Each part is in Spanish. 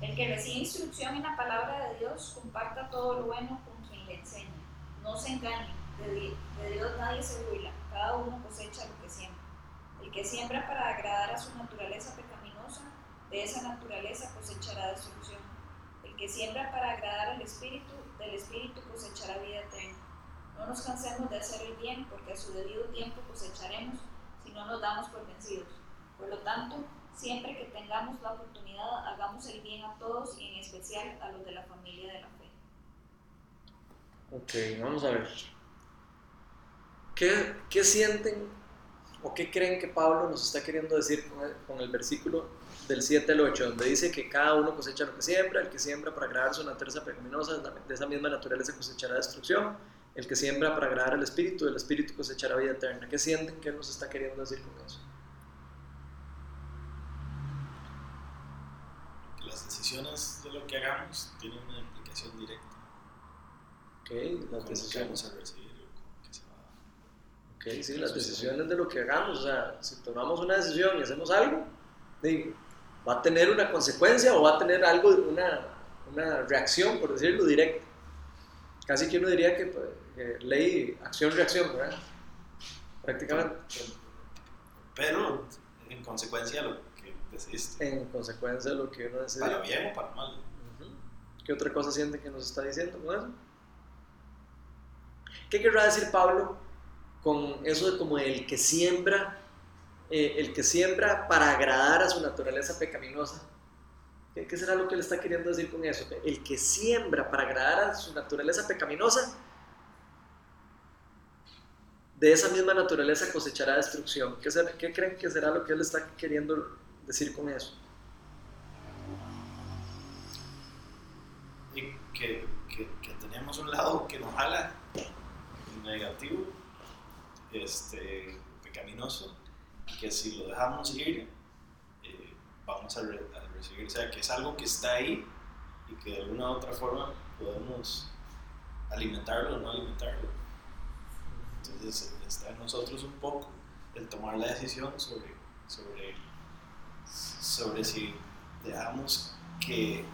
El que recibe instrucción en la palabra de Dios comparta todo lo bueno con quien le enseña. No se engañe, de, Dios nadie se burla, cada uno cosecha lo que siembra. El que siembra para agradar a su naturaleza pecaminosa, de esa naturaleza cosechará destrucción. El que siembra para agradar al Espíritu, del Espíritu cosechará vida eterna. No nos cansemos de hacer el bien, porque a su debido tiempo cosecharemos si no nos damos por vencidos. Por lo tanto, siempre que tengamos la oportunidad, hagamos el bien a todos y en especial a los de la familia de la fe. Ok, vamos a ver. ¿Qué, qué sienten o qué creen que Pablo nos está queriendo decir con el, con el versículo del 7 al 8, donde dice que cada uno cosecha lo que siembra, el que siembra para agradar su naturaleza pecaminosa, de esa misma naturaleza cosechará destrucción, el que siembra para agradar al Espíritu, el Espíritu cosechará vida eterna. ¿Qué sienten que nos está queriendo decir con eso? Las decisiones de lo que hagamos tienen una implicación directa. Ok, las decisiones. a recibir, que se va Ok, sí, las decisiones de lo que hagamos. O sea, si tomamos una decisión y hacemos algo, va a tener una consecuencia o va a tener algo, una, una reacción, por decirlo, directa. Casi que uno diría que, pues, ley acción-reacción, ¿verdad? Prácticamente. Pero en consecuencia lo En consecuencia de lo que uno decide. Para bien o para mal. ¿Qué otra cosa siente que nos está diciendo con eso? ¿Qué querrá decir Pablo con eso de como el que siembra, eh, el que siembra para agradar a su naturaleza pecaminosa? ¿Qué, será lo que le está queriendo decir con eso? El que siembra para agradar a su naturaleza pecaminosa, de esa misma naturaleza cosechará destrucción. ¿Qué, ¿Qué, creen que será lo que él está queriendo decir con eso? Y que, que, tenemos un lado que nos jala, negativo, este, pecaminoso, y que si lo dejamos ir, eh, vamos a, o sea, que es algo que está ahí y que de alguna u otra forma podemos alimentarlo o no alimentarlo. Entonces está en nosotros un poco el tomar la decisión sobre, sobre, sobre si dejamos que,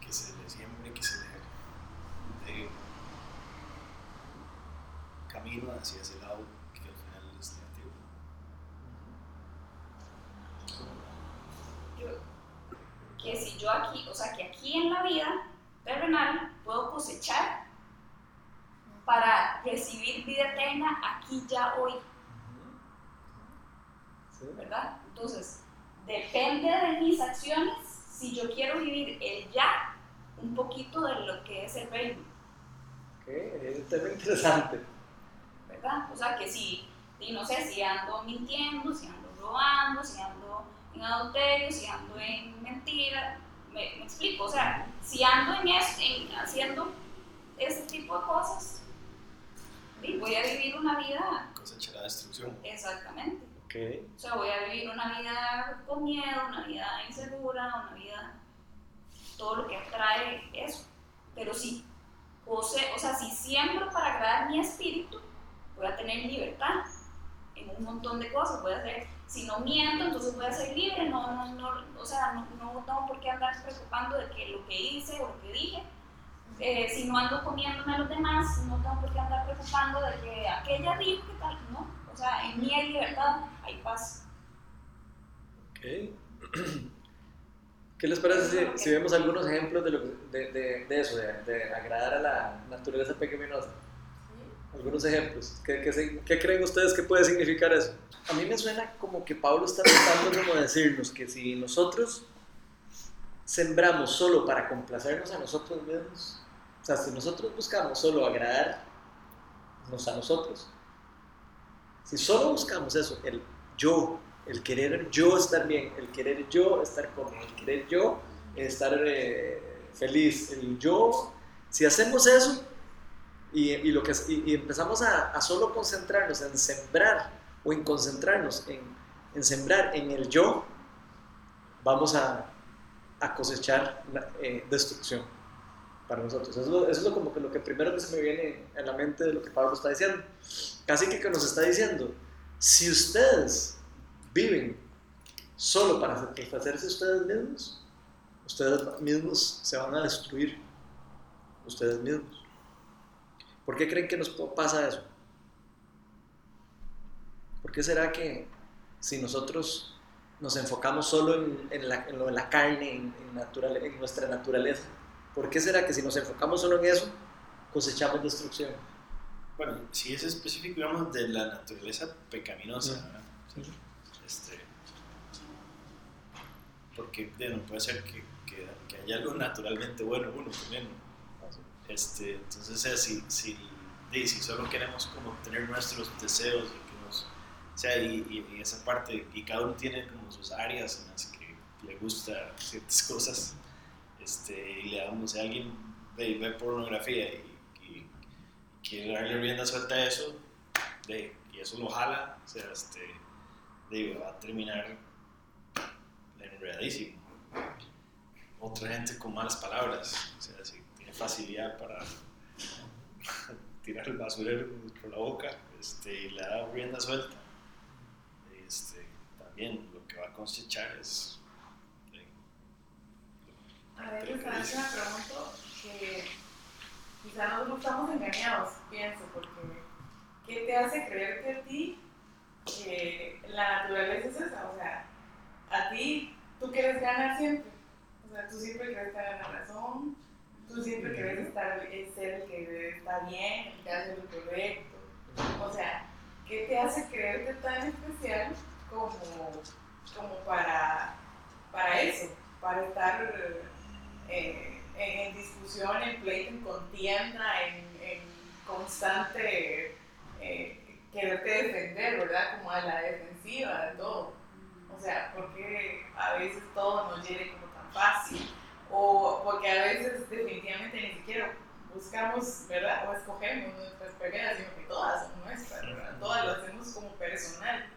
que se le siembre, que se le de camino hacia ese lado que si yo aquí, o sea, que aquí en la vida terrenal puedo cosechar para recibir vida eterna aquí ya hoy. ¿Verdad? Entonces, depende de mis acciones si yo quiero vivir el ya un poquito de lo que es el reino. Ok, es un tema interesante. ¿Verdad? O sea, que si, y no sé, si ando mintiendo, si ando robando, si ando en adulterio, si ando en mentira, me, explico, o sea, si ando en, en haciendo ese tipo de cosas, voy a vivir una vida... Cosechará destrucción. Exactamente. Okay. O sea, voy a vivir una vida con miedo, una vida insegura, una vida... Todo lo que trae eso. Pero sí, o sea, o sea, si siembro para agradar mi espíritu, voy a tener libertad en un montón de cosas. Voy a hacer si no miento, entonces voy a ser libre, no, no, no, o sea, no, no tengo por qué andar preocupando de que lo que hice o lo que dije. Eh, si no ando comiéndome a los demás, no tengo por qué andar preocupando de que aquella dijo que tal, no. O sea, en mí hay libertad, hay paz. Ok. ¿Qué les parece si, vemos algunos ejemplos de, lo, de, de, de eso, de, agradar a la naturaleza pecaminosa? Algunos ejemplos. ¿Qué, qué, ¿Qué creen ustedes que puede significar eso? a mí me suena como que Pablo está tratando como decirnos que si nosotros sembramos solo para complacernos a nosotros mismos, o sea, si nosotros buscamos solo agradarnos a nosotros, si solo buscamos eso, el yo, el querer yo estar bien, el querer yo estar cómodo, el querer yo estar eh, feliz, el yo, si hacemos eso y, y lo que, y, empezamos a, solo concentrarnos en sembrar o en concentrarnos en, en sembrar en el yo, vamos a, a cosechar eh, destrucción para nosotros. Eso, es lo, como que lo que primero que se me viene en la mente de lo que Pablo está diciendo. Casi que, que nos está diciendo, si ustedes viven solo para satisfacerse ustedes mismos, ustedes mismos se van a destruir, ustedes mismos. ¿Por qué creen que nos pasa eso? ¿Por qué será que si nosotros nos enfocamos solo en, la, lo de la carne, en, en nuestra naturaleza, ¿por qué será que si nos enfocamos solo en eso, cosechamos destrucción? Bueno, si es específico, digamos, de la naturaleza pecaminosa, este, porque no puede ser que, que, haya algo naturalmente bueno uno también. Este, entonces, si, si, si solo queremos como tener nuestros deseos, que nos, o sea, y, y, esa parte, y cada uno tiene como sus áreas en las que le gusta ciertas cosas, este, y le damos a alguien ve, ve pornografía y, quiere darle rienda suelta a eso, de, y eso lo jala, o sea, este, de, va a terminar enredadísimo. Otra gente con malas palabras, o sea, si tiene facilidad para tirar el basurero por la boca este, y le da rienda suelta, este, también lo que va a cosechar es... a ver, me pregunto que quizá nosotros estamos engañados, pienso, porque ¿qué te hace creerte a ti que la naturaleza es esa? O sea, a ti tú quieres ganar siempre. O sea, tú siempre quieres estar en la razón, tú siempre quieres estar, ser el que está bien, el que hace lo correcto. O sea, ¿qué te hace creerte tan especial como, como para, para eso? Para estar en, discusión, en pleito, en contienda, en, constante eh, quererte defender, ¿verdad? Como a la defensiva, de todo. O sea, porque a veces todo nos llegue como tan fácil, o porque a veces definitivamente ni siquiera buscamos, ¿verdad? O escogemos nuestras peleas, sino que todas son nuestras, ¿verdad? Todas las hacemos como personal.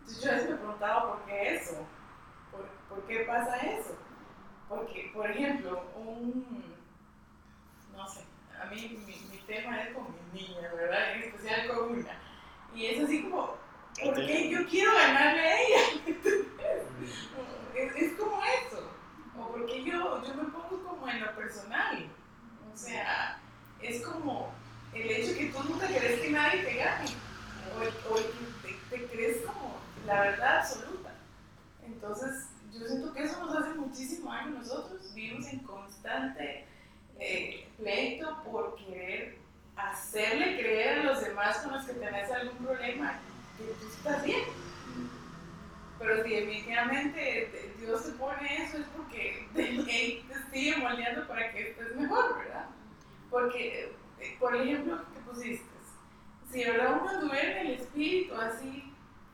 Entonces yo a veces me preguntaba por qué eso, por, por qué pasa eso. Porque, por ejemplo, un, no sé, a mí mi, mi tema es con mi niña, ¿verdad? En especial con una. Y es así como, ¿por qué yo quiero ganarle a ella? es, es, como eso. O porque yo, yo me pongo como en lo personal. O sea, es como el hecho que tú nunca querés que nadie te gane. O, o que te, te crees como la verdad absoluta. Entonces, yo siento que eso nos hace muchísimo daño a nosotros. Vivimos en constante eh, pleito por querer hacerle creer a los demás con los que tenés algún problema que tú estás bien. Pero si definitivamente Dios te pone eso es porque Él te sigue moldeando para que estés mejor, ¿verdad? Porque, eh, por ejemplo, que pusiste, si verdad uno duerme el espíritu así,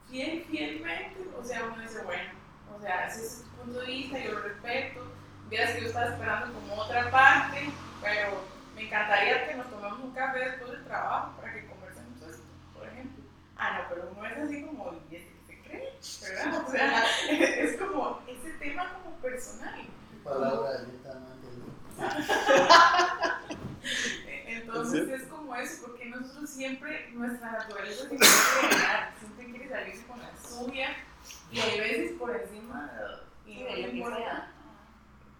fiel, fielmente, o sea, uno dice, bueno, o sea, ese es tu punto de vista, yo lo respeto, veas que yo estaba esperando como otra parte, pero me encantaría que nos tomemos un café después del trabajo para que conversemos esto, por ejemplo. Ah, no, pero no es así como, ¿y este que se cree? ¿Verdad? O sea, es como ese tema como personal. Palabra de Entonces es como eso, porque nosotros siempre, nuestra naturaleza siempre quiere ganar, siempre quiere salirse con la suya y hay veces por encima y no importa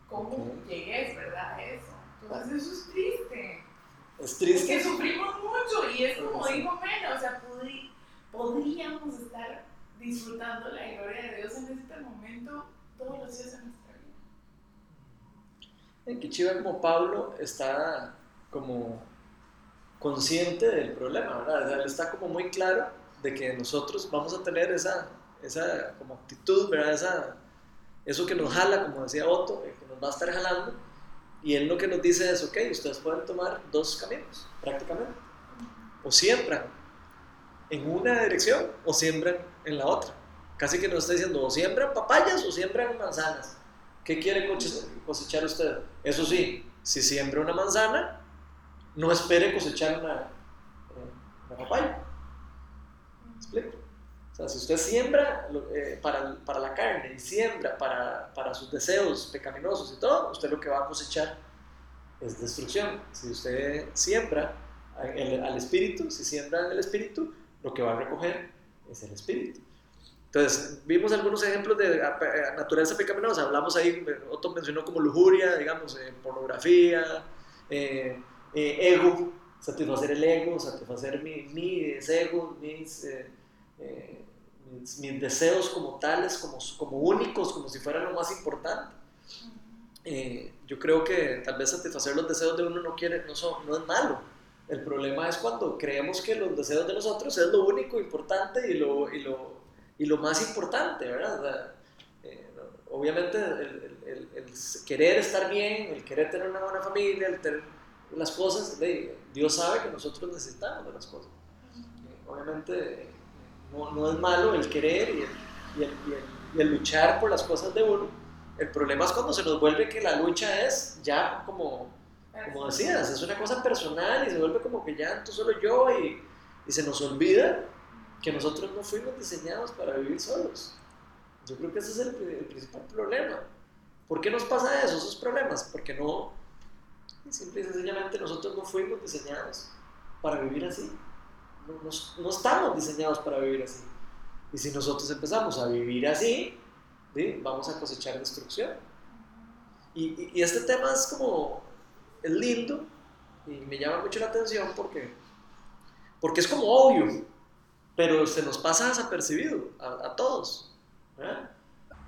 cómo llegues, ¿verdad? Eso. Entonces eso es triste. Es triste. Porque sufrimos mucho y es como dijo Mena, o sea, podríamos estar disfrutando la gloria de Dios en este momento todos los días de nuestra vida. En Kichiva como Pablo está como consciente del problema, ¿verdad? O sea, él está como muy claro de que nosotros vamos a tener esa, esa como actitud, ¿verdad? Esa, eso que nos jala, como decía Otto, que nos va a estar jalando y él lo que nos dice es, ok, ustedes pueden tomar dos caminos, prácticamente. O siembran en una dirección o siembran en la otra. Casi que nos está diciendo, o siembran papayas o siembran manzanas. ¿Qué quiere cosechar usted? Eso sí, si siembra una manzana, no espere cosechar una, una papaya. ¿Me explico? O sea, si usted siembra eh, para, para, la carne y siembra para, para, sus deseos pecaminosos y todo, usted lo que va a cosechar es destrucción. Si usted siembra al espíritu, si siembra en el espíritu, lo que va a recoger es el espíritu. Entonces, vimos algunos ejemplos de naturaleza pecaminosa. Hablamos ahí, Otto mencionó como lujuria, digamos, eh, pornografía, eh, eh, ego, satisfacer el ego, satisfacer mi, mis egos, mis, mis, deseos como tales, como, como únicos, como si fueran lo más importante. yo creo que tal vez satisfacer los deseos de uno no, quiere, no, son, no es malo. El problema es cuando creemos que los deseos de nosotros es lo único importante y lo, y lo y lo más importante, ¿verdad? Eh, obviamente el, querer estar bien, el querer tener una buena familia, el tener las cosas, Dios sabe que nosotros necesitamos de las cosas. Eh, obviamente no, no, es malo el querer y el, y el, luchar por las cosas de uno. El problema es cuando se nos vuelve que la lucha es ya como, como decías, es una cosa personal y se vuelve como que ya tú solo yo y, y se nos olvida que nosotros no fuimos diseñados para vivir solos. Yo creo que ese es el, principal problema. ¿Por qué nos pasa eso, esos problemas? Porque no, simple y sencillamente nosotros no fuimos diseñados para vivir así. No, no, estamos diseñados para vivir así. Y si nosotros empezamos a vivir así, vamos a cosechar destrucción. Y, y, este tema es como, es lindo y me llama mucho la atención porque, porque es como obvio pero se nos pasa desapercibido a, todos.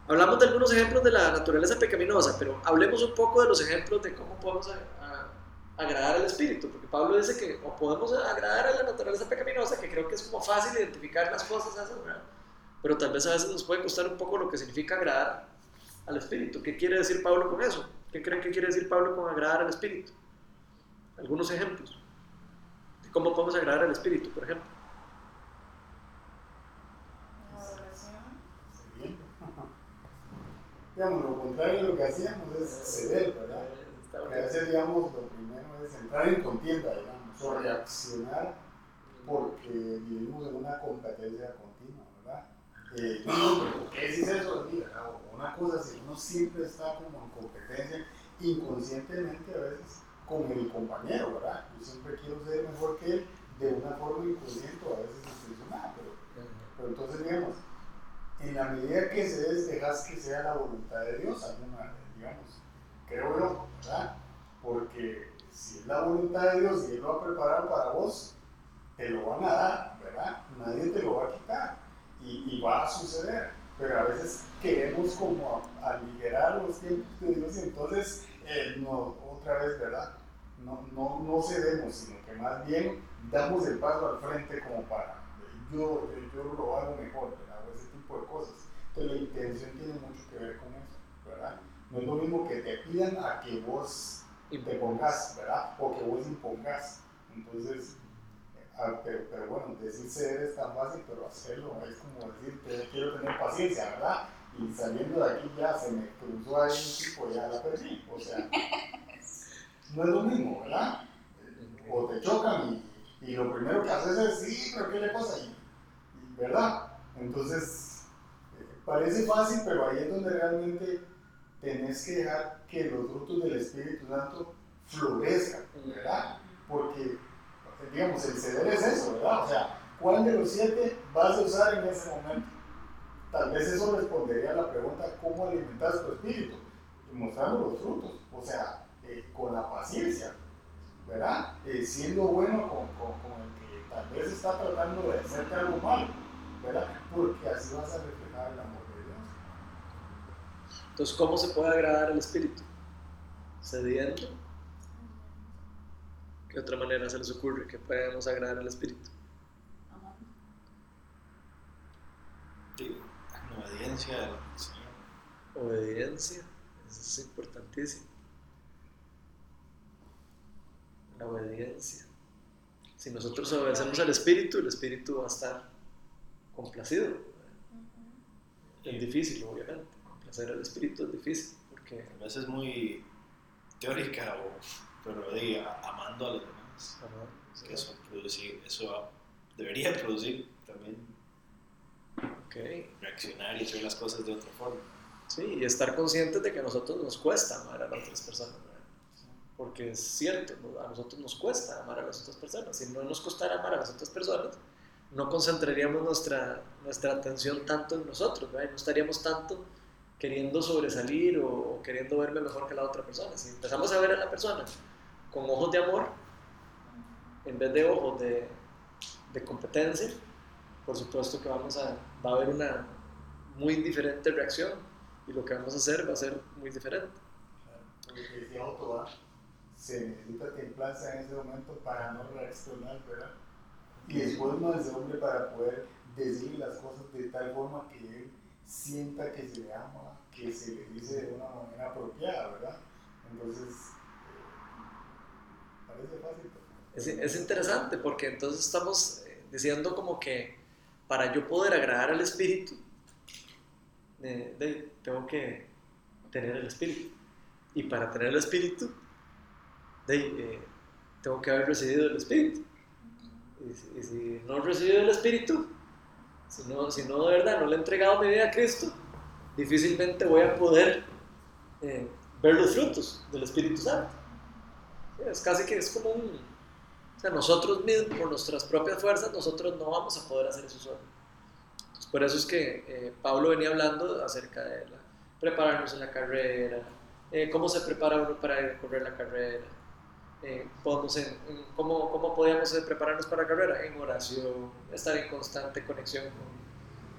Hablamos de algunos ejemplos de la naturaleza pecaminosa, pero hablemos un poco de los ejemplos de cómo podemos agradar al Espíritu, porque Pablo dice que o podemos agradar a la naturaleza pecaminosa, que creo que es como fácil identificar las cosas esas, pero tal vez a veces nos puede costar un poco lo que significa agradar al Espíritu. ¿Qué quiere decir Pablo con eso? ¿Qué creen que quiere decir Pablo con agradar al Espíritu? Algunos ejemplos de cómo podemos agradar al Espíritu, por ejemplo. digamos, lo contrario de lo que hacíamos es ceder, ¿verdad? Que a veces, digamos, lo primero es entrar en contienda, digamos, o reaccionar porque vivimos en una competencia continua, ¿verdad? Eh, ¿Qué es eso? Mira, una cosa, si uno siempre está como en competencia, inconscientemente a veces con el compañero, ¿verdad? Yo siempre quiero ser mejor que él de una forma inconsciente a veces intencional, pero, pero entonces, digamos, en la medida que se dejas que sea la voluntad de Dios, digamos, creo yo, ¿verdad? Porque si es la voluntad de Dios y Él lo ha preparado para vos, te lo van a dar, ¿verdad? Nadie te lo va a quitar y, va a suceder. Pero a veces queremos como aligerar los tiempos y entonces eh, no, otra vez, ¿verdad? No, no, no cedemos, sino que más bien damos el paso al frente como para, yo, yo lo hago mejor, ¿verdad? de cosas. Entonces la intención tiene mucho que ver con eso, ¿verdad? No es lo mismo que te pidan a que vos te pongas, ¿verdad? O que vos impongas. Entonces, pero, bueno, decir ceder es tan fácil, pero hacerlo es como decir, que quiero tener paciencia, ¿verdad? Y saliendo de aquí ya se me cruzó ahí un tipo, ya la perdí. O sea, no es lo mismo, ¿verdad? O te chocan y, y lo primero que haces es, sí, pero ¿qué le pasa? ahí? ¿Verdad? Entonces, Parece fácil, pero ahí es donde realmente tenés que dejar que los frutos del Espíritu Santo florezcan, ¿verdad? Porque, digamos, el ceder es eso, ¿verdad? O sea, ¿cuál de los siete vas a usar en ese momento? Tal vez eso respondería a la pregunta, ¿cómo alimentas tu espíritu? Mostrando los frutos, o sea, eh, con la paciencia, ¿verdad? Eh, siendo bueno con, con, el que tal vez está tratando de hacerte algo malo, ¿verdad? Porque así vas a reflejar el amor entonces, ¿cómo se puede agradar al Espíritu? Cediendo. ¿Qué otra manera se les ocurre que podamos agradar al Espíritu? obediencia al Señor. Obediencia, eso es importantísimo. La obediencia. Si nosotros obedecemos al Espíritu, el Espíritu va a estar complacido. Es difícil, obviamente hacer el espíritu es difícil. Porque... A veces es muy teórica, o, pero diga, amando a los demás. que eso, eso debería producir también okay. reaccionar y hacer las cosas de otra forma. Sí, y estar conscientes de que a nosotros nos cuesta amar a las otras personas. Porque es cierto, a nosotros nos cuesta amar a las otras personas. Si no nos costara amar a las otras personas, no concentraríamos nuestra, nuestra atención tanto en nosotros, ¿verdad? no estaríamos tanto queriendo sobresalir o, queriendo verme mejor que la otra persona. Si empezamos a ver a la persona con ojos de amor, en vez de ojos de, de competencia, por supuesto que vamos a, va a haber una muy diferente reacción y lo que vamos a hacer va a ser muy diferente. Claro, Otto, se necesita templanza en ese momento para no reaccionar, ¿verdad? Y después más ese hombre para poder decir las cosas de tal forma que él sienta que se le ama, que se le dice de una manera apropiada, ¿verdad? Entonces, Es, es, interesante porque entonces estamos eh, diciendo como que para yo poder agradar al Espíritu, eh, tengo que tener el Espíritu. Y para tener el Espíritu, tengo que haber recibido el Espíritu. Y, si no he recibido el Espíritu, si no, si no de verdad no le he entregado mi vida a Cristo, difícilmente voy a poder eh, ver los frutos del Espíritu Santo. Es casi que es como un... O nosotros mismos, por nuestras propias fuerzas, nosotros no vamos a poder hacer eso solo. Por eso es que eh, Pablo venía hablando acerca de prepararnos en la carrera, eh, cómo se prepara uno para correr la carrera, eh, cómo, cómo podíamos prepararnos para la carrera, en oración, estar en constante conexión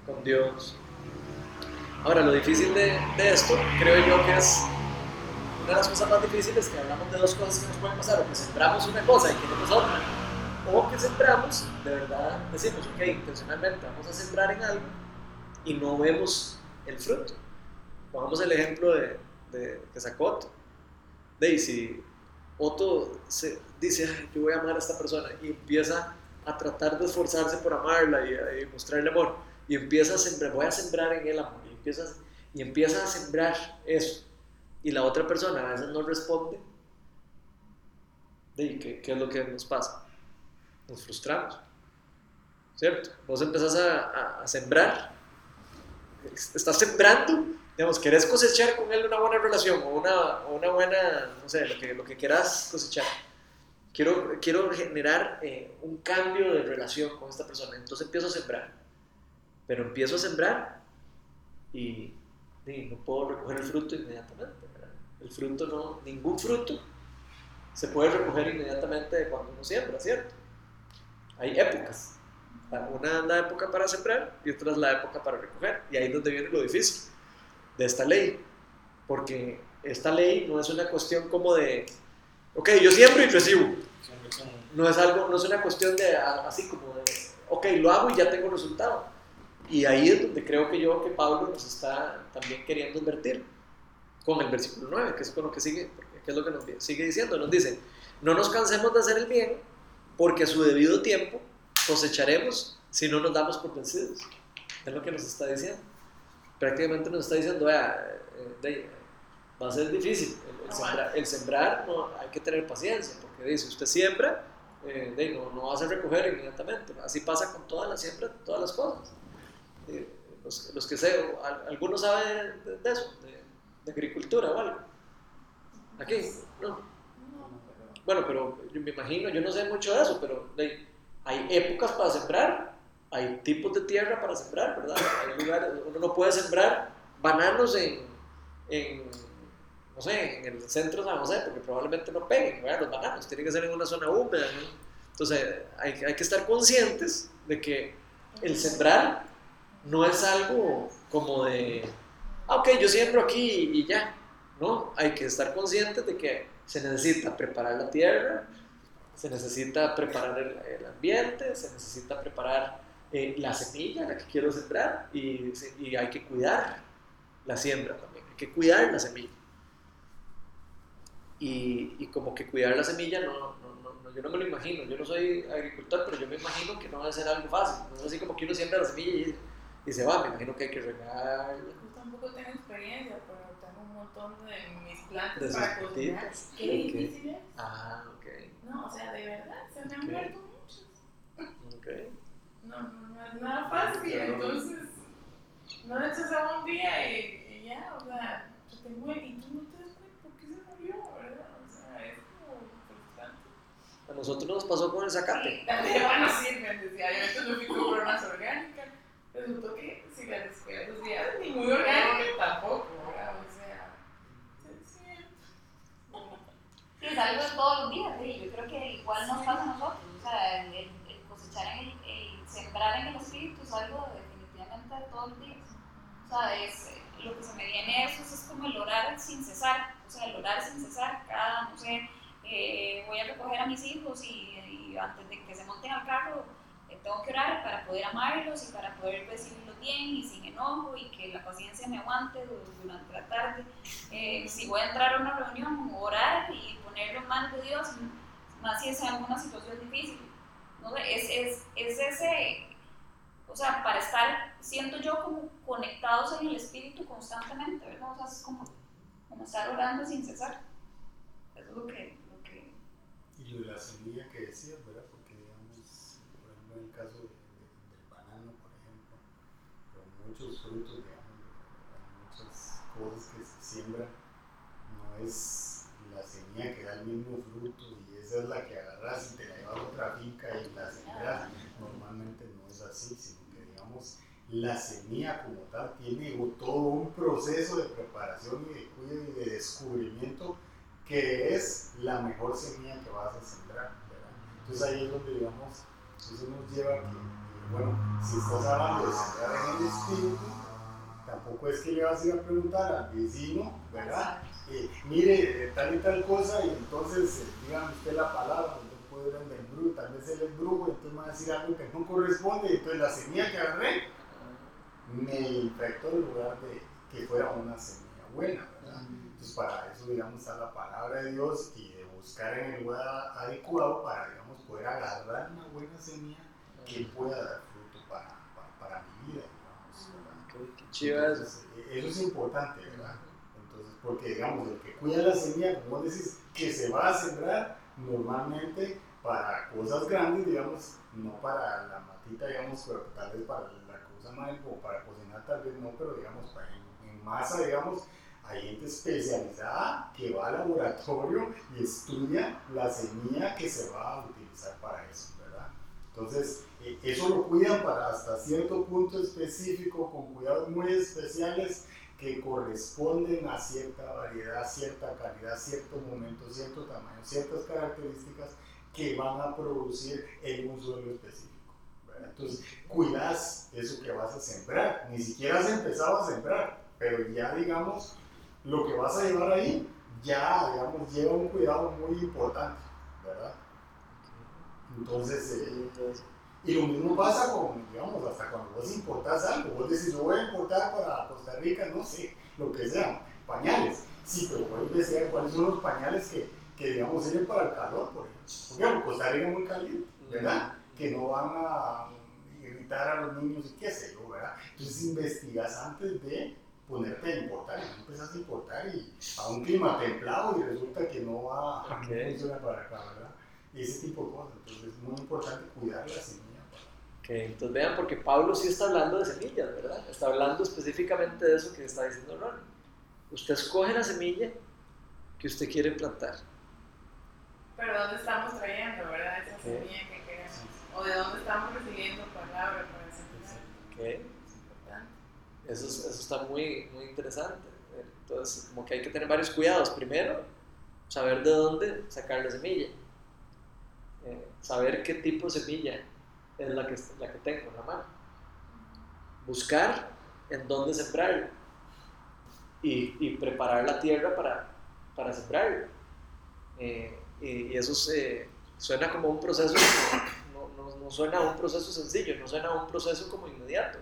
con, Dios. Ahora, lo difícil de, esto, creo yo que es una de las cosas más difíciles que hablamos de dos cosas que nos pueden pasar, o que sembramos una cosa y queremos otra, o que sembramos, de verdad decimos, ok, intencionalmente vamos a sembrar en algo y no vemos el fruto. Pongamos el ejemplo de, de, de Zacoto. Daisy, Otto se dice, yo voy a amar a esta persona y empieza a tratar de esforzarse por amarla y, mostrarle amor y empieza a sembrar, voy a sembrar en él amor y empieza, y empieza a sembrar eso y la otra persona a veces no responde, ¿Y qué, qué es lo que nos pasa? Nos frustramos, ¿cierto? Vos empezás a, a sembrar, estás sembrando digamos, querés cosechar con él una buena relación o una, una buena, no sé, lo que, lo que quieras cosechar. Quiero, quiero generar eh, un cambio de relación con esta persona. Entonces empiezo a sembrar. Pero empiezo a sembrar y, no puedo recoger el fruto inmediatamente. El fruto no, ningún fruto se puede recoger inmediatamente cuando uno siembra, ¿cierto? Hay épocas. Una es la época para sembrar y otra es la época para recoger. Y ahí es donde viene lo difícil de esta ley, porque esta ley no es una cuestión como de, ok, yo siempre y recibo. No es algo, no es una cuestión de así como de, ok, lo hago y ya tengo resultado. Y ahí es donde creo que yo que Pablo nos está también queriendo invertir con el versículo 9, que es con lo que sigue, que es lo que nos sigue diciendo, nos dice, no nos cansemos de hacer el bien, porque a su debido tiempo cosecharemos si no nos damos por vencidos. Es lo que nos está diciendo prácticamente nos está diciendo, vea, eh, va a ser difícil. El, sembrar, no, hay que tener paciencia, porque dice, usted siembra, eh, no, no vas a recoger inmediatamente. Así pasa con toda la siembra, todas las cosas. Eh, los, los, que sé, algunos saben de, eso, de, agricultura o algo. Aquí, no. Bueno, pero yo me imagino, yo no sé mucho de eso, pero hay épocas para sembrar hay tipos de tierra para sembrar, ¿verdad? Hay lugares, uno no puede sembrar bananos en, en, no sé, en el centro de San José, porque probablemente no peguen, ¿verdad? Los bananos, tienen que ser en una zona húmeda, ¿no? Entonces, hay, hay que estar conscientes de que el sembrar no es algo como de, ah, ok, yo siembro aquí y ya, ¿no? Hay que estar conscientes de que se necesita preparar la tierra, se necesita preparar el, el ambiente, se necesita preparar eh, la semilla, la que quiero sembrar, y, y, hay que cuidar la siembra también, hay que cuidar la semilla. Y, y como que cuidar la semilla, no, yo no me lo imagino, yo no soy agricultor, pero yo me imagino que no va a ser algo fácil, no es así como que uno siembra la semilla y, y se va, me imagino que hay que regar. Yo tampoco tengo experiencia, pero tengo un montón de mis plantas para cocinar. Qué difícil es. Ah, ok. No, o sea, de verdad, se me han muerto muchos. Ok no, no, es nada fácil, entonces no le echas a un día y, ya, o sea, te muere y tú no te das cuenta por qué se murió, ¿verdad? O sea, es como frustrante. A nosotros nos pasó con el zacate. Las hierbas no sirven, decía yo, esto no fui coronas orgánicas. Resultó que si las escuelas decía, ni muy orgánicas tampoco. O sea. Sí, es algo de todos los días, sí. yo creo que igual nos pasa a nosotros, o sea, el, cosechar en el, el, sembrar en el espíritu es algo definitivamente de todos los días. O sea, es, lo que se me viene eso es, como el orar sin cesar, o sea, el orar sin cesar, cada, no sé, eh, voy a recoger a mis hijos y, antes de que se monten al carro, tengo que orar para poder amarlos y para poder recibirlos bien y sin enojo y que la paciencia me aguante durante la tarde. Eh, si voy a entrar a una reunión, orar y ponerlo en manos de Dios, más si es alguna situación difícil. ¿no? Es, es, es ese, o sea, para estar, siento yo como conectados en el espíritu constantemente, ¿verdad? O sea, es como, como estar orando sin cesar. Eso es lo que, y lo de la semilla que decías, ¿verdad? Porque, digamos, por ejemplo, en el caso de, de, del banano, por ejemplo, con muchos frutos, digamos, muchas cosas que se siembran, no es la semilla que da el mismo fruto y esa es la que agarras y te la llevas a otra finca y la sembras. Normalmente no es así, sino que, digamos, la semilla como tal tiene todo un proceso de preparación y de cuidado y de descubrimiento que es la mejor semilla que vas a sembrar. ¿verdad? Entonces ahí es donde, digamos, eso nos lleva a que, bueno, si estás hablando de sembrar en el espíritu, tampoco es que le vas a ir a preguntar al vecino, ¿verdad? Eh, mire, tal y tal cosa, y entonces eh, dígame usted la palabra, no puede ir el brujo, tal vez él es brujo, entonces me va a decir algo que no corresponde, entonces la semilla que agarré me infectó en lugar de que fuera una semilla buena, ¿verdad? Entonces para eso, digamos, está la palabra de Dios y buscar en el lugar adecuado para, digamos, poder agarrar una buena semilla que pueda dar fruto para, para, para mi vida, digamos. Qué, qué chiva Entonces, eso es importante, ¿verdad? Entonces, porque, digamos, el que cuida la semilla, como decís, que se va a sembrar normalmente para cosas grandes, digamos, no para la matita, digamos, pero tal vez para la cosa más o para cocinar, tal vez no, pero digamos, para en, en masa, digamos, hay gente especializada que va al laboratorio y estudia la semilla que se va a utilizar para eso, ¿verdad? Entonces, eh, eso lo cuidan para hasta cierto punto específico, con cuidados muy especiales que corresponden a cierta variedad, cierta calidad, cierto momento, cierto tamaño, ciertas características que van a producir en un suelo específico. ¿verdad? Entonces, cuidas eso que vas a sembrar. Ni siquiera has empezado a sembrar, pero ya digamos lo que vas a llevar ahí ya, digamos, lleva un cuidado muy importante, ¿verdad? Entonces, eh, y lo mismo pasa con, digamos, hasta cuando vos importás algo, vos decís, yo voy a importar para Costa Rica, no sé, lo que sea, pañales. Sí, pero puedes decir cuáles son los pañales que, que, digamos, sirven para el calor, por ejemplo. Porque bueno, Costa Rica es muy caliente, ¿verdad? Que no van a irritar a los niños y qué sé yo, ¿verdad? Entonces investigas antes de ponerte a importar y no empezás a importar y a un clima templado y resulta que no va a Okay. funcionar para acá, ¿verdad? Y ese tipo de cosas. Entonces es muy importante cuidar la semilla. Ok, entonces vean, porque Pablo sí está hablando de semillas, ¿verdad? Está hablando específicamente de eso que está diciendo Ron. Usted escoge la semilla que usted quiere plantar. Pero ¿dónde estamos trayendo, verdad? Esa Ok. semilla que queremos. O de dónde estamos recibiendo palabra para sembrar. Ok, Es importante. Eso, es- eso está muy, muy interesante. Entonces, como que hay que tener varios cuidados. Primero, saber de dónde sacar la semilla. Eh, saber qué tipo de semilla es la que, la que tengo en la mano. Buscar en dónde sembrarla. Y, preparar la tierra para, para sembrarla. Eh, y, eso se, suena como un proceso, no, no, suena a un proceso sencillo, no suena a un proceso como inmediato.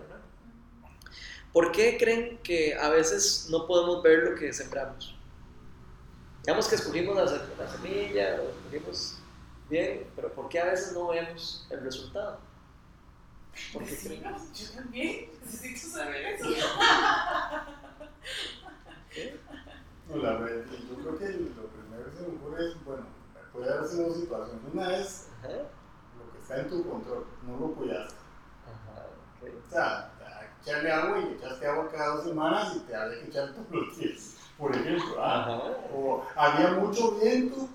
¿Por qué creen que a veces no podemos ver lo que sembramos? Digamos que escogimos la, la semilla, o escogimos bien, pero ¿por qué a veces no vemos el resultado? ¿Por qué creen? Yo también necesito saber eso. ¿Qué? No, la verdad, yo creo que lo primero que se me ocurre es, bueno, puede darse dos situaciones. Una es Ajá, lo que está en tu control, no lo cuidaste. ajá, ok. O sea, echarle agua y echaste agua cada dos semanas y te había que echar todos los días, por ejemplo. ¿ah? Ajá, O había mucho viento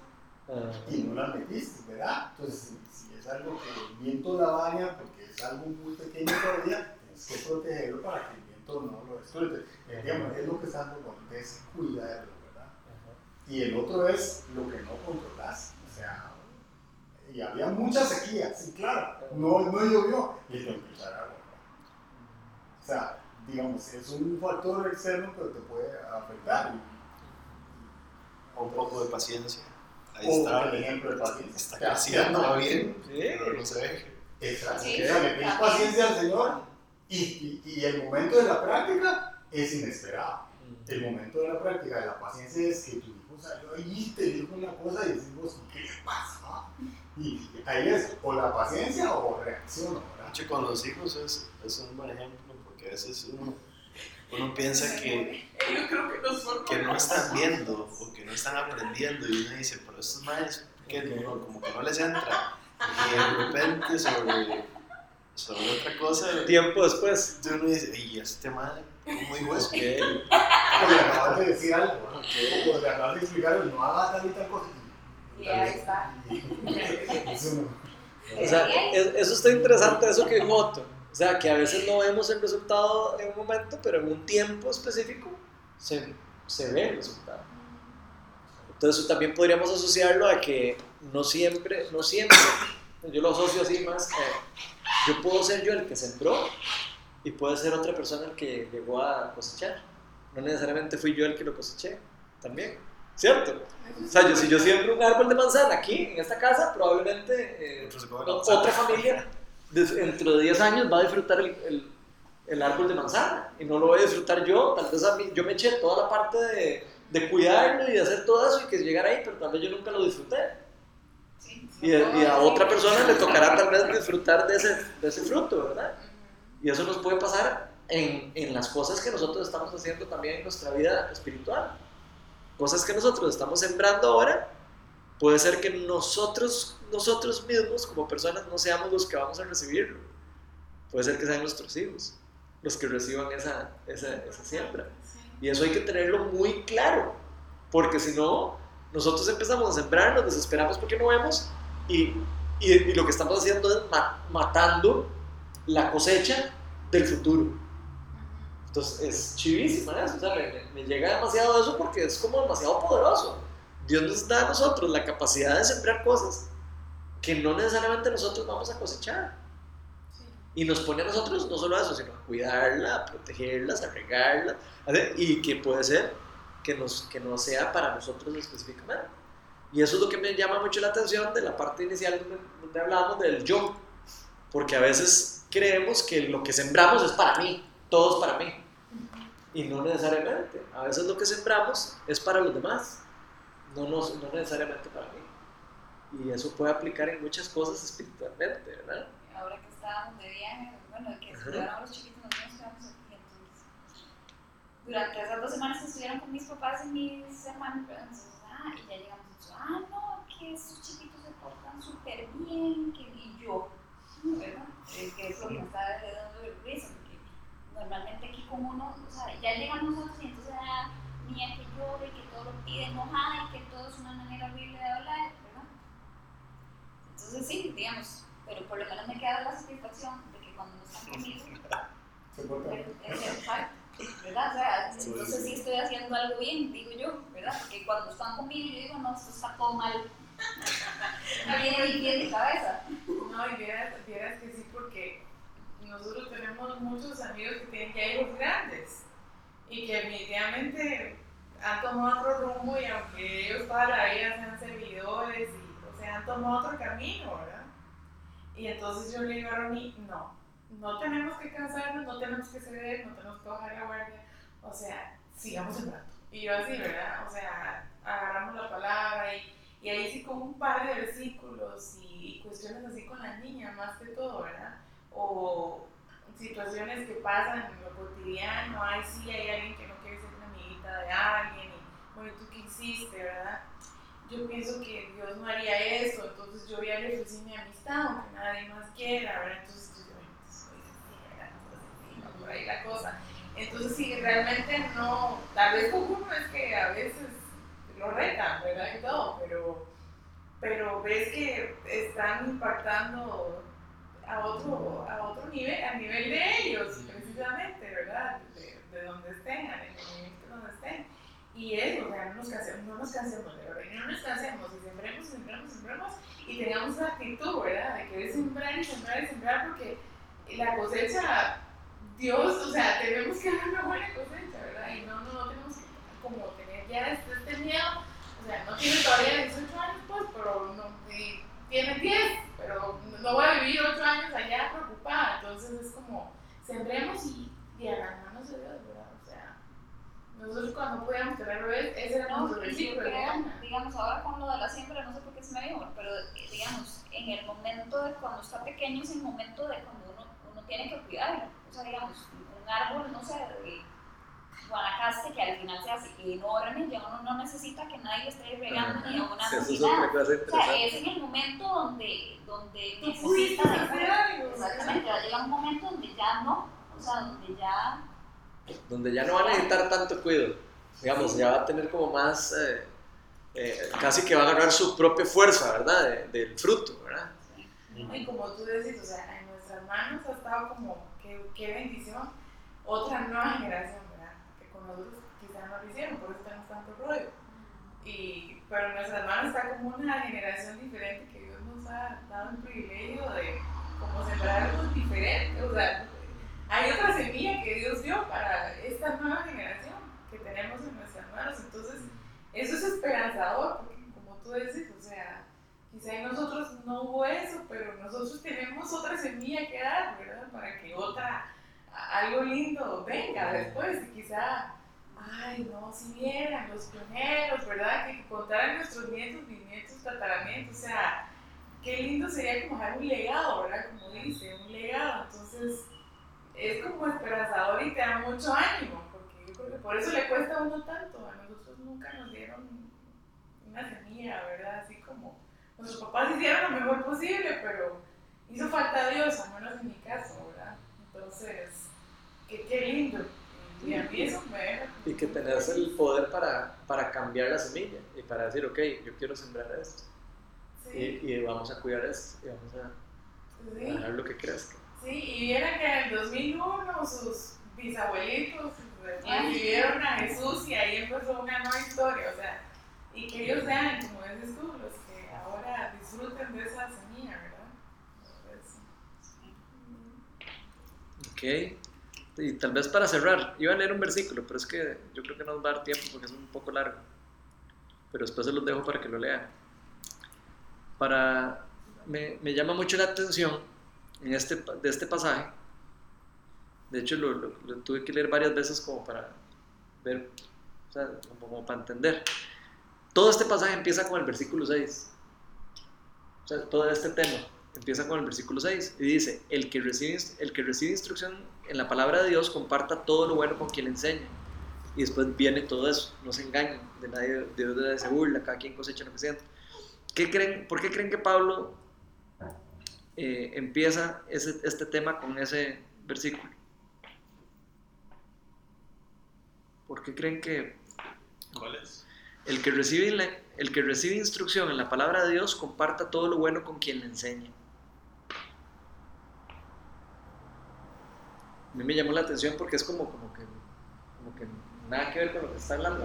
ah. y no las metiste, ¿verdad? Entonces, si, es algo que el viento la baña, porque es algo muy pequeño todavía, tienes que protegerlo para que el viento no lo destruya. Digamos, es lo que está dando con descuidarlo, ¿verdad? Y el otro es lo que no controlas, o sea, y había mucha sequía, sí, claro, no, no llovió, y que echar agua. O sea, digamos, es un factor externo, pero te puede afectar. O un poco de paciencia. Ahí o está. el ejemplo de paciencia. Está creciendo, bien, sí. pero no se ve. Exacto. Sí, le paciencia al Señor y, y, y, el momento de la práctica es inesperado. Mm. El momento de la práctica de la paciencia es que tu hijo salió ahí y te dijo una cosa y decimos, ¿qué le pasa? Y ahí es o la paciencia o reacción. ¿verdad? con los hijos es, es un buen ejemplo a veces uno, uno piensa que, que no están viendo o que no están aprendiendo y uno dice, pero estos madres, que no, como que no les entra. Y de repente sobre, sobre otra cosa. Tiempo después. Uno dice, y este madre, ¿cómo digo eso? Okay. Le acabas de decir algo, okay. o le acabas de explicar, no haga tal y tal cosa. Y ahí está. o sea, eso está interesante, eso que dijo Otto o sea, que a veces no vemos el resultado en un momento, pero en un tiempo específico se, se ve el resultado. Entonces también podríamos asociarlo a que no siempre, no siempre, yo lo asocio así más, yo puedo ser yo el que sembró y puede ser otra persona el que llegó a cosechar. No necesariamente fui yo el que lo coseché, también. ¿Cierto? O sea, yo, si yo siembro un árbol de manzana aquí, en esta casa, probablemente eh, otra familia dentro de 10 años va a disfrutar el, el, árbol de manzana y no lo voy a disfrutar yo. Tal vez a mí, yo me eché toda la parte de, de cuidarlo y de hacer todo eso y que llegara ahí, pero tal vez yo nunca lo disfruté. y, y, a otra persona le tocará tal vez disfrutar de ese, de ese fruto, ¿verdad? Y eso nos puede pasar en, en las cosas que nosotros estamos haciendo también en nuestra vida espiritual. Cosas que nosotros estamos sembrando ahora puede ser que nosotros, nosotros mismos como personas no seamos los que vamos a recibirlo. Puede ser que sean nuestros hijos los que reciban esa, esa, esa siembra. Y eso hay que tenerlo muy claro, porque si no, nosotros empezamos a sembrar, nos desesperamos porque no vemos y, y, lo que estamos haciendo es matando la cosecha del futuro. Entonces es chivísima eso, o sea, me, me llega demasiado eso porque es como demasiado poderoso. Dios nos da a nosotros la capacidad de sembrar cosas que no necesariamente nosotros vamos a cosechar. Y nos pone a nosotros no solo eso, sino a cuidarla, a protegerlas, a regarla, y que puede ser que, nos, que no sea para nosotros específicamente. Y eso es lo que me llama mucho la atención de la parte inicial donde, donde hablábamos del yo, porque a veces creemos que lo que sembramos es para mí, todo es para mí. Y no necesariamente. A veces lo que sembramos es para los demás no, no, no necesariamente para mí. Y eso puede aplicar en muchas cosas espiritualmente, ¿verdad? Ahora que estábamos de viaje, bueno, que estuvieron los chiquitos, nosotros quedamos aquí, entonces, durante esas dos semanas estuvieron con mis papás y mis hermanos, entonces, ah, y ya llegamos y ah, no, que esos chiquitos se portan súper bien, que, y yo, ¿verdad? Es que es lo que me está dando risa, porque normalmente aquí con uno, o sea, ya llegamos nosotros y entonces, ah, mía que llore, que todo lo pide enojada y que todo es una manera horrible de hablar, ¿verdad? Entonces sí, digamos, pero por lo menos me queda la satisfacción de que cuando no están conmigo, ¿verdad? O sea, entonces sí estoy haciendo algo bien, digo yo, ¿verdad? Porque cuando están conmigo yo digo, no, esto está todo mal. Me viene bien de cabeza. No, y vieras, vieras que sí, porque nosotros tenemos muchos amigos que tienen ya hijos grandes y que definitivamente han tomado otro rumbo y aunque ellos toda la vida sean servidores, y, o sea, han tomado otro camino, ¿verdad? Y entonces yo le digo a Ronnie, no, no tenemos que cansarnos, no tenemos que ceder, no tenemos que bajar la guardia, o sea, sigamos rato. Y yo así, ¿verdad? O sea, agarramos la palabra y, y ahí sí con un par de versículos y cuestiones así con la niña más que todo, ¿verdad? O situaciones que pasan en lo cotidiano, ay sí, hay alguien que no quiere ser una amiguita de alguien, y bueno, ¿tú qué hiciste, verdad? Yo pienso que Dios no haría eso, entonces yo voy a ofrecer mi amistad, aunque nadie más quiera, ¿verdad? Entonces yo digo, ¿verdad? por ahí la cosa. Entonces sí, realmente no, tal vez con uno es que a veces lo retan, ¿verdad? Y todo, pero, pero ves que están impactando a otro, a otro nivel, a nivel de ellos, precisamente, ¿verdad? De, de donde estén, a nivel de donde estén. Y eso, o sea, no nos cansemos, no nos cansemos, de no nos cansemos, y sembremos, sembremos, sembremos, y tengamos esa actitud, ¿verdad? De querer sembrar y sembrar y sembrar, porque la cosecha, Dios, o sea, tenemos que dar una buena cosecha, ¿verdad? Y no, no, no tenemos que como tener ya este, este miedo, o sea, no tiene todavía 18 años, pues, pero no, tiene 10, pero no voy a vivir 8 años allá preocupada, entonces es como, sembremos y, y a las manos de Dios, ¿verdad? Nosotros cuando podíamos tener bebés, ese era nuestro versículo. digamos, ahora con lo de la siembra, no sé por qué se me dijo, pero eh, digamos, en el momento de cuando está pequeño es el momento de cuando uno, uno tiene que cuidarlo. O sea, digamos, un árbol, no sé, de Guanacaste, que al final se hace enorme, ya uno no necesita que nadie le esté regando ni a una Sí, eso es nada. otra cosa O sea, es en el momento donde, donde necesita de. Exactamente, va a llegar un momento donde ya no, o sea, donde ya Donde ya no va a necesitar tanto cuidado. Digamos, ya va a tener como más. eh, eh, casi que va a agarrar su propia fuerza, ¿verdad? De- del fruto, ¿verdad? Y como tú decís, o sea, en nuestras manos ha estado como, qué, qué bendición, otra nueva generación, ¿verdad? Que con nosotros quizás no lo hicieron, por eso tenemos tanto rollo. Y, pero en nuestras manos está como una generación diferente que Dios nos ha dado el privilegio de como sembrar algo diferente. O sea, hay otra semilla que Dios dio para esta nueva generación que tenemos en nuestras manos. Entonces, eso es esperanzador, porque como tú dices, o sea, quizá en nosotros no hubo eso, pero nosotros tenemos otra semilla que dar, ¿verdad? Para que otra, algo lindo venga después, y quizá, ay, no, si vieran los pioneros, ¿verdad? Que contaran nuestros nietos, bisnietos, tataranitos, o sea, qué lindo sería como dejar un legado, ¿verdad? Como dice, un legado, entonces es como esperanzador y te da mucho ánimo, porque yo creo que por eso le cuesta a uno tanto, a nosotros nunca nos dieron una semilla, ¿verdad? Así como nuestros papás hicieron lo mejor posible, pero hizo falta Dios, al menos en mi caso, ¿verdad? Entonces, qué, qué lindo. Y a mí eso me deja. Y que tenés el poder para, para cambiar la semilla y para decir, ok, yo quiero sembrar esto. Sí, Y, y vamos a cuidar esto y vamos a sí, dejar lo que crezca. sí, y vieran que en el 2001 sus bisabuelitos Ah. vivieron a Jesús y ahí empezó una nueva historia, o sea, y que ellos sean, como dices tú, los que ahora disfruten de esa semilla, ¿verdad? Ok. Y tal vez para cerrar, iba a leer un versículo, pero es que yo creo que no nos va a dar tiempo porque es un poco largo. Pero después se los dejo para que lo lean. Para, me, me llama mucho la atención en este, de este pasaje. De hecho, lo, lo- lo tuve que leer varias veces como para ver, o sea, como, como para entender. Todo este pasaje empieza con el versículo 6. O sea, todo este tema empieza con el versículo 6 y dice, el que, recibe, el que recibe instrucción en la palabra de Dios comparta todo lo bueno con quien le enseña. Y después viene todo eso, no se engañen, de nadie, Dios de se burla, cada quien cosecha lo que siente. ¿Qué creen, ¿Por qué creen que Pablo eh, empieza este tema con ese versículo? ¿Por qué creen que ¿Cuál es? El que, recibe la- el que recibe instrucción en la palabra de Dios comparta todo lo bueno con quien le enseña? A mí me llamó la atención porque es como, como, que, nada que ver con lo que está hablando.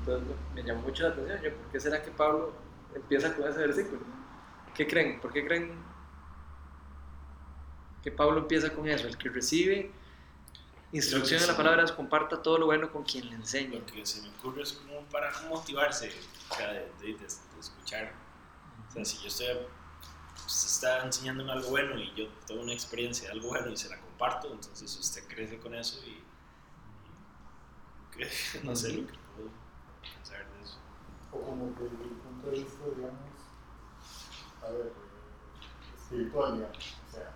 Entonces me llamó mucho la atención. ¿Por qué será que Pablo empieza con ese versículo? ¿Qué creen? ¿Por qué creen que Pablo empieza con eso? El que recibe instrucción en la palabra de Dios comparta todo lo bueno con quien le enseña. Lo que se me ocurre es como para motivarse, o sea, de, de- de- de escuchar. O sea, si yo estoy, usted está enseñándome algo bueno y yo tengo una experiencia de algo bueno y se la comparto, entonces usted crece con eso y, y no sé lo que puedo pensar de eso. O como que desde el punto de vista, digamos, a ver, eh, espiritual, digamos. O sea,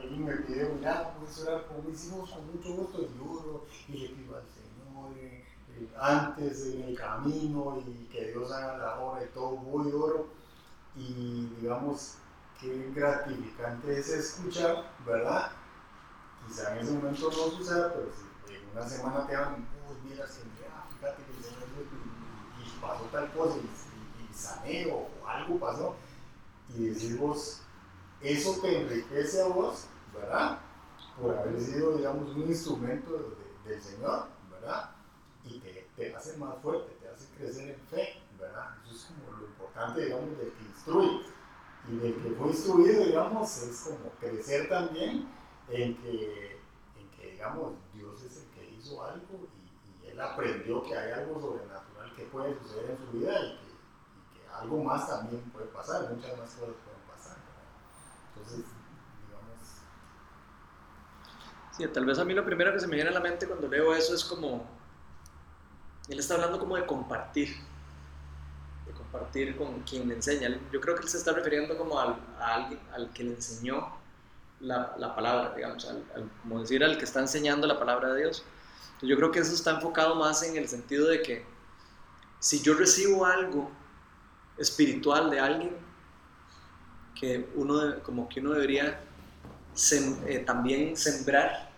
alguien me pide orar, puedes orar mis hijos con mucho gusto y lloro y le pido al Señor eh, eh, antes en el camino y que Dios haga la obra y todo, voy oro y digamos qué gratificante es escuchar, ¿verdad? Quizá en ese momento no suceda, pero si en una semana te dan, uy, mira, que mira, fíjate que el Señor y, y- pasó tal cosa y, y, sané o ocupas, ¿no? Y decís vos, eso te enriquece a vos, ¿verdad? Por haber sido, digamos, un instrumento del Señor, ¿verdad? Y te, te hace más fuerte, te hace crecer en fe, ¿verdad? Eso es como lo importante, digamos, del que instruye. Y del que fue instruido, digamos, es como crecer también en que, en que digamos, Dios es el que hizo algo y, él aprendió que hay algo sobrenatural que puede suceder en su vida y que, y que algo más también puede pasar, muchas más cosas. Entonces, digamos... Sí, tal vez a mí lo primero que se me viene a la mente cuando leo eso es como, él está hablando como de compartir, de compartir con quien le enseña. Yo creo que él se está refiriendo como al, a alguien al que le enseñó la, la palabra, digamos, al, como decir al que está enseñando la palabra de Dios. Yo creo que eso está enfocado más en el sentido de que si yo recibo algo espiritual de alguien, que uno, como que uno debería eh, también sembrar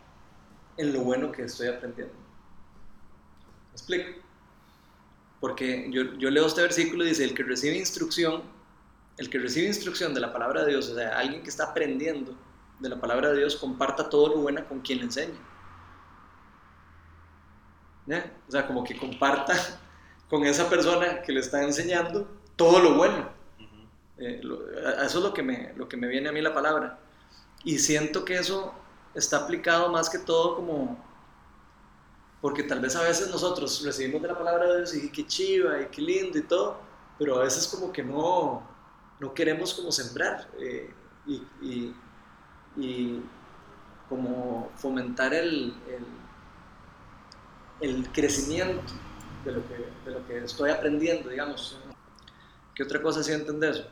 en lo bueno que estoy aprendiendo. ¿Me explico? Porque yo, yo leo este versículo dice, el que recibe instrucción, el que recibe instrucción de la palabra de Dios, o sea, alguien que está aprendiendo, de la palabra de Dios comparta todo lo bueno con quien le enseña. O sea, como que comparta con esa persona que le está enseñando todo lo bueno. Eh, eso es lo que, me, lo que me viene a mí la palabra. Y siento que eso está aplicado más que todo como... Porque tal vez a veces nosotros recibimos de la palabra de Dios y qué chiva y qué lindo y todo, pero a veces como que no, no queremos como sembrar. Eh, y y como fomentar el, el, crecimiento de lo, que, de lo que estoy aprendiendo, digamos. ¿Qué otra cosa sienten de eso?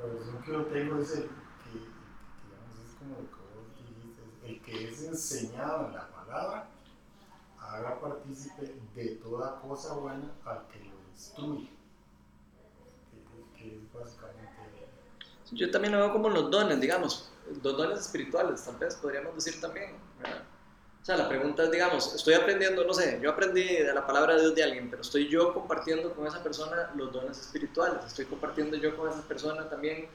La versión que yo tengo es el que, digamos, es como el que vos el que es enseñado en la palabra, haga partícipe de toda cosa buena al que lo instruye. Yo también lo veo como los dones, digamos, los dones espirituales, tal vez podríamos decir también. O sea, la pregunta es, digamos, estoy aprendiendo, no sé, yo aprendí de la palabra de Dios de alguien, pero estoy yo compartiendo con esa persona los dones espirituales, estoy compartiendo yo con esa persona también,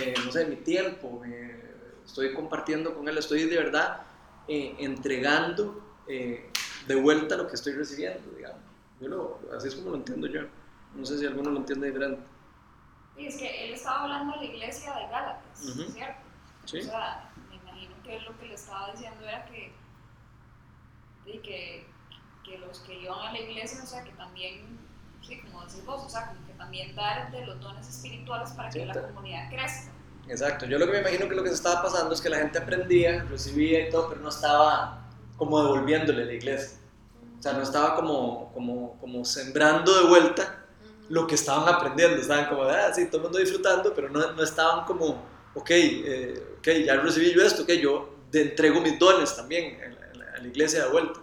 eh, no sé, mi tiempo, eh, estoy compartiendo con él, estoy de verdad eh, entregando de vuelta lo que estoy recibiendo, digamos. Yo lo, así es como lo entiendo yo. No sé si alguno lo entiende diferente. Y es que él estaba hablando a la iglesia de Gálatas, ¿cierto? Sí. O sea, me imagino que lo que le estaba diciendo era que, que, que los que iban a la iglesia, o sea, que también, sí, como decís vos, o sea, como que también dar de los dones espirituales para que la comunidad crezca. Exacto, yo lo que me imagino que lo que se estaba pasando es que la gente aprendía, recibía y todo, pero no estaba como devolviéndole a la iglesia. O sea, no estaba como, como, como sembrando de vuelta lo que estaban aprendiendo. Estaban como, ah, sí, todo el mundo disfrutando, pero no, no estaban como, ok, eh, okay, ya recibí yo esto, que yo de entrego mis dones también a la, iglesia de vuelta.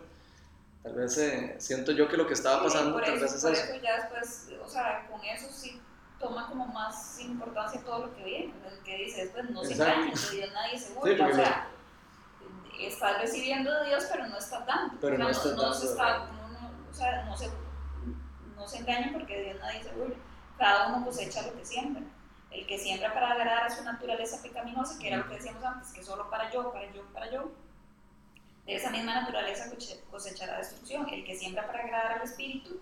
Tal vez eh, siento yo que lo que estaba pasando, tal vez es por eso. ya después, o sea, con eso sí toma como más importancia todo lo que viene, el que dice después, no se engañen, de Dios nadie se burla, o sea, estás recibiendo de Dios, pero no estás dando, pero no, estás no, se está, o sea, no se no se engañen porque Dios nadie se burla. Cada uno cosecha lo que siembra. El que siembra para agradar a su naturaleza pecaminosa, que era lo que decíamos antes, que solo para yo, para yo, para yo, de esa misma naturaleza cosechará destrucción. El que siembra para agradar al Espíritu,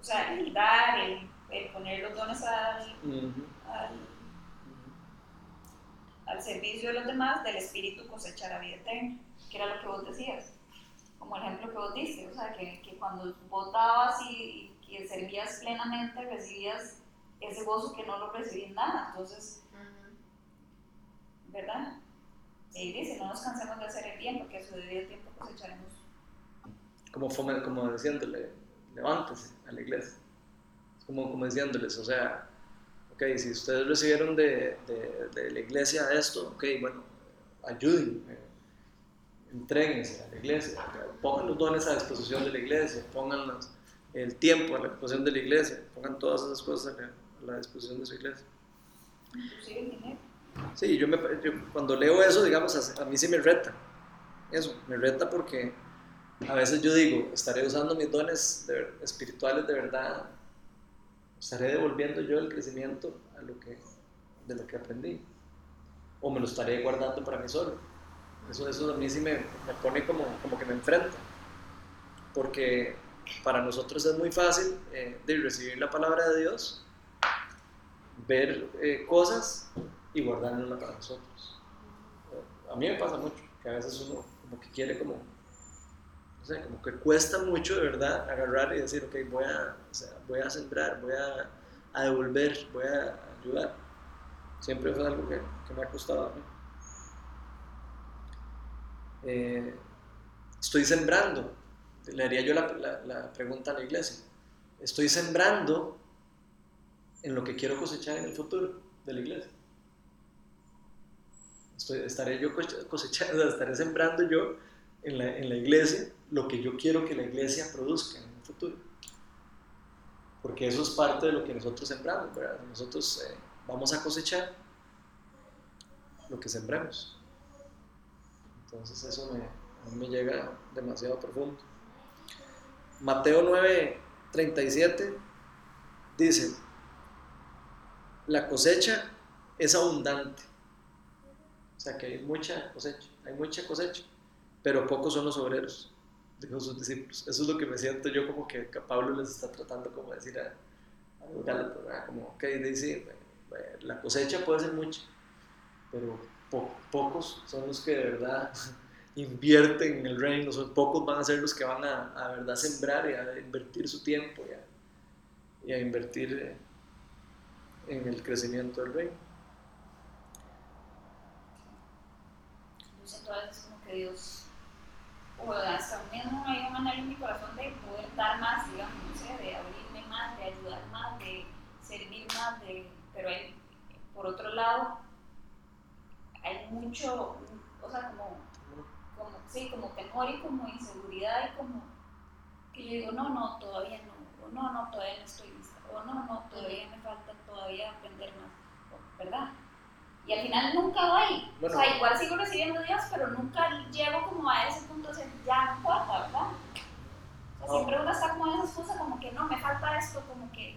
o sea, el dar, el, poner los dones al, al, servicio de los demás, del Espíritu cosechará vida eterna, que era lo que vos decías, como el ejemplo que vos diste, o sea, que, que cuando vos dabas y y servías plenamente, recibías ese gozo que no lo recibí en nada. Entonces, ¿verdad? Dice, no nos cansemos de hacer el bien, porque a su debido tiempo cosecharemos. Como, como diciéndole, levántese a la iglesia. Como, como diciéndoles, o sea, ok, si ustedes recibieron de, de, de la iglesia esto, ok, bueno, ayuden, eh, entréguense a la iglesia, pongan los dones a disposición de la iglesia, pónganlos el tiempo a la disposición de la iglesia, pongan todas esas cosas a la, disposición de su iglesia. Sí, yo, me, cuando leo eso, digamos, a, mí sí me reta. Eso, me reta porque a veces yo digo, estaré usando mis dones espirituales de verdad estaré devolviendo yo el crecimiento a lo que, de lo que aprendí? ¿O me lo estaré guardando para mí solo? Eso, eso a mí sí me, me pone como, como que me enfrenta. Porque para nosotros es muy fácil eh, de recibir la palabra de Dios, ver eh, cosas y guardárnosla para nosotros. A mí me pasa mucho, que a veces uno como que quiere como, no sé, como que cuesta mucho de verdad agarrar y decir, ok, voy a, voy a sembrar, voy a, a, devolver, voy a ayudar. Siempre fue algo que, me ha costado a mí. Eh, estoy sembrando, le haría yo la, la, pregunta a la iglesia. Estoy sembrando en lo que quiero cosechar en el futuro de la iglesia. Estaré yo cosechando, estaré sembrando yo en la, en la, iglesia lo que yo quiero que la iglesia produzca en el futuro. Porque eso es parte de lo que nosotros sembramos. Nosotros eh, vamos a cosechar lo que sembremos. Entonces eso me, a mí me llega demasiado profundo. Mateo 9, 37 dice, la cosecha es abundante. Sea que hay mucha cosecha, hay mucha cosecha, pero pocos son los obreros, dijo sus discípulos. Eso es lo que me siento yo como que, Pablo les está tratando como decir a, a los Gálatas, como, ok, dice, la cosecha puede ser mucha, pero po pocos son los que de verdad invierten en el reino, son pocos van a ser los que van a, verdad sembrar y a invertir su tiempo y a, y a invertir eh, en el crecimiento del reino. Veces como que Dios, o hasta mismo hay un anhelo en mi corazón de poder dar más, digamos, no sé, de abrirme más, de ayudar más, de servir más, de, pero hay, por otro lado, hay mucho, o sea, como como, sí, como temor y como inseguridad y como que yo digo, no, no, todavía no, o no, no, todavía no estoy lista, o no, no, todavía me falta todavía aprender más, ¿verdad? Y al final nunca voy, bueno, o sea, igual sigo recibiendo Dios, pero nunca llego como a ese punto de ya no importa, ¿verdad? O sea, siempre uno está como en esa excusa, como que no, me falta esto, como que...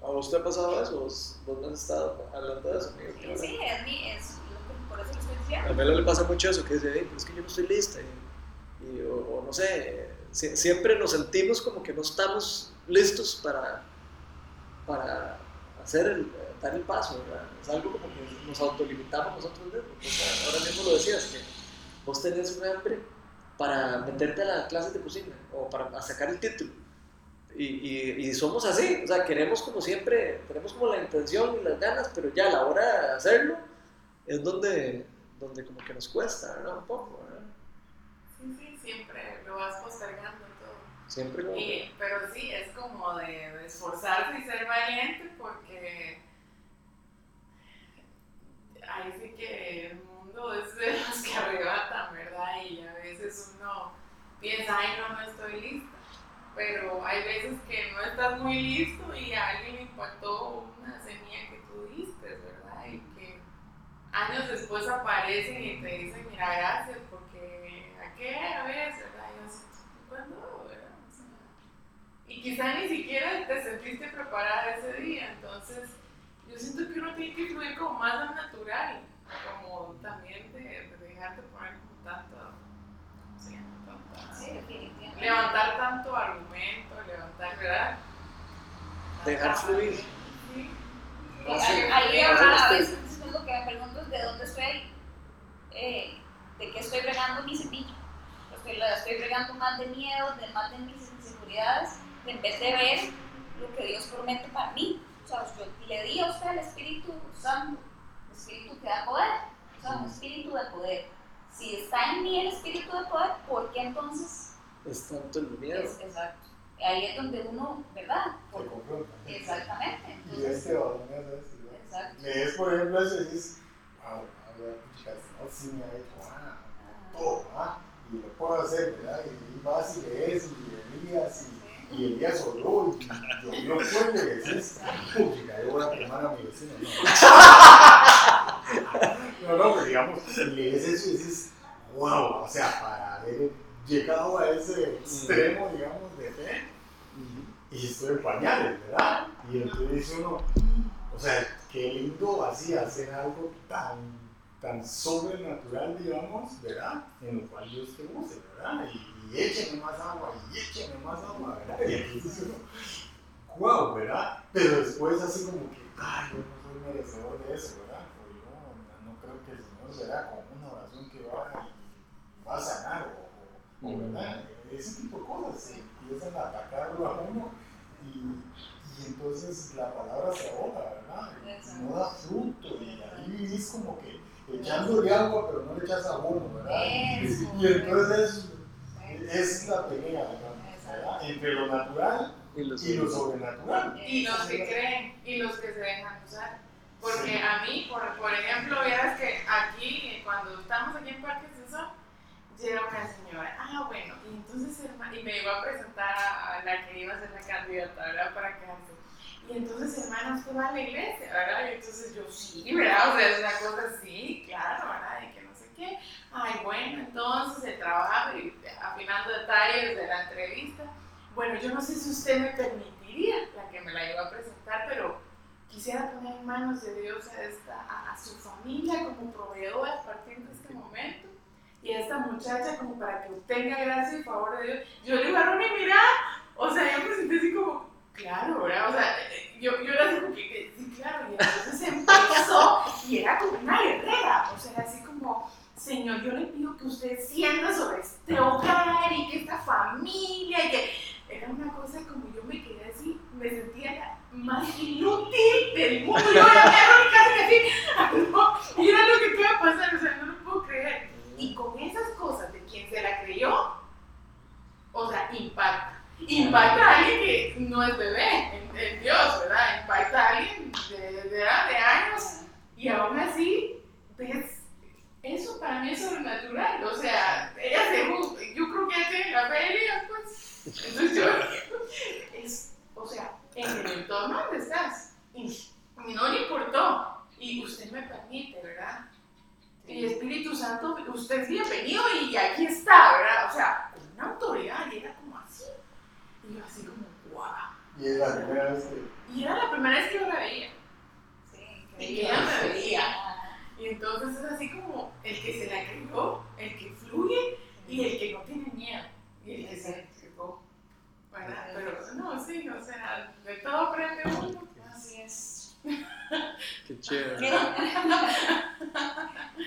¿A usted ha pasado eso? ¿Vos, vos no has estado hablando de eso? Sí, sí, es, mi, es por eso lo estoy diciendo. A Melo le pasa mucho eso, que dice, hey, es que yo no estoy lista. Y, y o, o, no sé, si, siempre nos sentimos como que no estamos listos para, para hacer el, dar el paso, ¿verdad? Es algo como que nos autolimitamos nosotros mismos. O sea, ahora mismo lo decías, que vos tenés un hambre para meterte a las clases de cocina o para sacar el título. Y, y, y, somos así, o sea, queremos como siempre, tenemos como la intención y las ganas, pero ya a la hora de hacerlo, es donde, donde como que nos cuesta, ¿verdad? Un poco, ¿verdad? Sí, sí, siempre lo vas postergando todo. Siempre como y, Pero sí, es como de, de, esforzarse y ser valiente porque ahí sí que el mundo es de los que arrebatan, ¿verdad? Y a veces uno piensa, ay, no, no estoy lista. Pero hay veces que no estás muy listo y a alguien impactó una semilla que tú diste, ¿verdad? Y que años después aparecen y te dicen, mira, gracias, porque aquella vez, ¿verdad? Y así, ¿cuándo? ¿verdad? O sea, y quizá ni siquiera te sentiste preparada ese día, entonces yo siento que uno tiene que fluir como más al natural, como también de, de dejarte poner como tanto, sí, tanta, sí, levantar tanto argumento, levantar, ¿verdad? Dejar fluir. Sí. Ahí, ahí a veces lo que me pregunto es de dónde estoy, eh, de qué estoy regando mi semilla. Estoy, la estoy regando más de miedo, de más de mis inseguridades, en vez de ver lo que Dios promete para mí. Yo le di a usted el Espíritu Santo, el Espíritu que da poder, o sea, un Espíritu de poder. Si está en mí el Espíritu de poder, ¿por qué entonces? Es tanto el miedo. Es, exacto. Ahí es donde uno, ¿verdad? Por, Se confronta. Exactamente. Entonces, y este me hace eso. Lees, por ejemplo, eso y dices, wow, no, sí me ha hecho, ah, todo, ah, y lo puedo hacer, ¿verdad? Y vas y lees y Elías y, y Elías oró y llovió fuerte y decís, puta, yo voy a quemar a mi vecino, no. no, no, pues digamos, lees eso y dices, wow, o sea, para haber llegado a ese extremo, digamos, de fe, y estoy en pañales, ¿verdad? Y entonces dice uno, o sea, qué lindo así hacer algo tan, tan sobrenatural, digamos, ¿verdad? En lo cual Dios te use, ¿verdad? Y, y écheme más agua, y écheme más agua, ¿verdad? Y entonces uno, wow, ¿verdad? Pero después así como que, ay, yo no soy merecedor de eso, ¿verdad? O yo no, no creo que el Señor, ¿verdad? Con una oración que va y va a sanar, o, ¿verdad? Ese tipo de cosas, sí, empiezan a atacarlo a uno y, y entonces la palabra se ahoga, ¿verdad? Y no da fruto y ahí vivís como que echándole agua pero no le echas abono, ¿verdad? Eso. Y entonces es la pelea, ¿verdad? Entre lo natural Y los y lo sobrenatural. Y los que creen y los que se dejan usar. Porque a mí, por, por ejemplo, vieras que aquí, cuando estamos aquí en Parque Cesar, llega una señora, ah, bueno, y entonces, hermana, y me llegó a presentar a, a la que iba a ser la candidata, ¿verdad? Para quedarse. Y entonces, hermana, usted va a la iglesia, ¿verdad? Y entonces yo, sí, ¿verdad? O sea, es una cosa así, claro, ¿verdad? Y que no sé qué. Ay, bueno, entonces el trabajo y afinando detalles de la entrevista. Bueno, yo no sé si usted me permitiría, la que me la iba a presentar, pero quisiera poner en manos de Dios a, esta, a, su familia como proveedora a partir de este momento y a esta muchacha como para que obtenga gracia y favor de Dios. Yo le digo Ronnie, mira, o sea, yo me sentí así como, claro, ¿verdad? O sea, yo, yo era así como que, claro, y entonces empezó y era como una guerrera, o sea, era así como, Señor, yo le pido que usted sienta sobre este hogar y que esta familia y que era una cosa como yo me quedé así, me sentía la más inútil del mundo. Yo era casi que así, no, y era lo que iba a pasar, o sea, no lo puedo creer. Y con esas cosas de quien se la creyó, o sea, impacta. Impacta a alguien que no es bebé Dios, ¿verdad? Impacta a alguien de, de edad, de años, y aún así, ves, eso para mí es sobrenatural. O sea, ella se yo creo que tiene la fe de ella, pues. Entonces yo, es, o sea, en el entorno donde estás, y, y no le importó, y usted me permite, ¿verdad? Y Espíritu Santo, usted es bienvenido y aquí está, ¿verdad? O sea, una autoridad, y era como así. Y yo así como, wow. Y es la primera vez que. Y era la primera vez que yo la veía. Sí, Y que ella me veía. Y entonces es así como el que se la creyó, el que fluye y el que no tiene miedo. Y el que se la entregó. ¿Verdad? Pero no, sí, o sea, de todo aprende uno. Así es. Qué chévere. ¿Qué?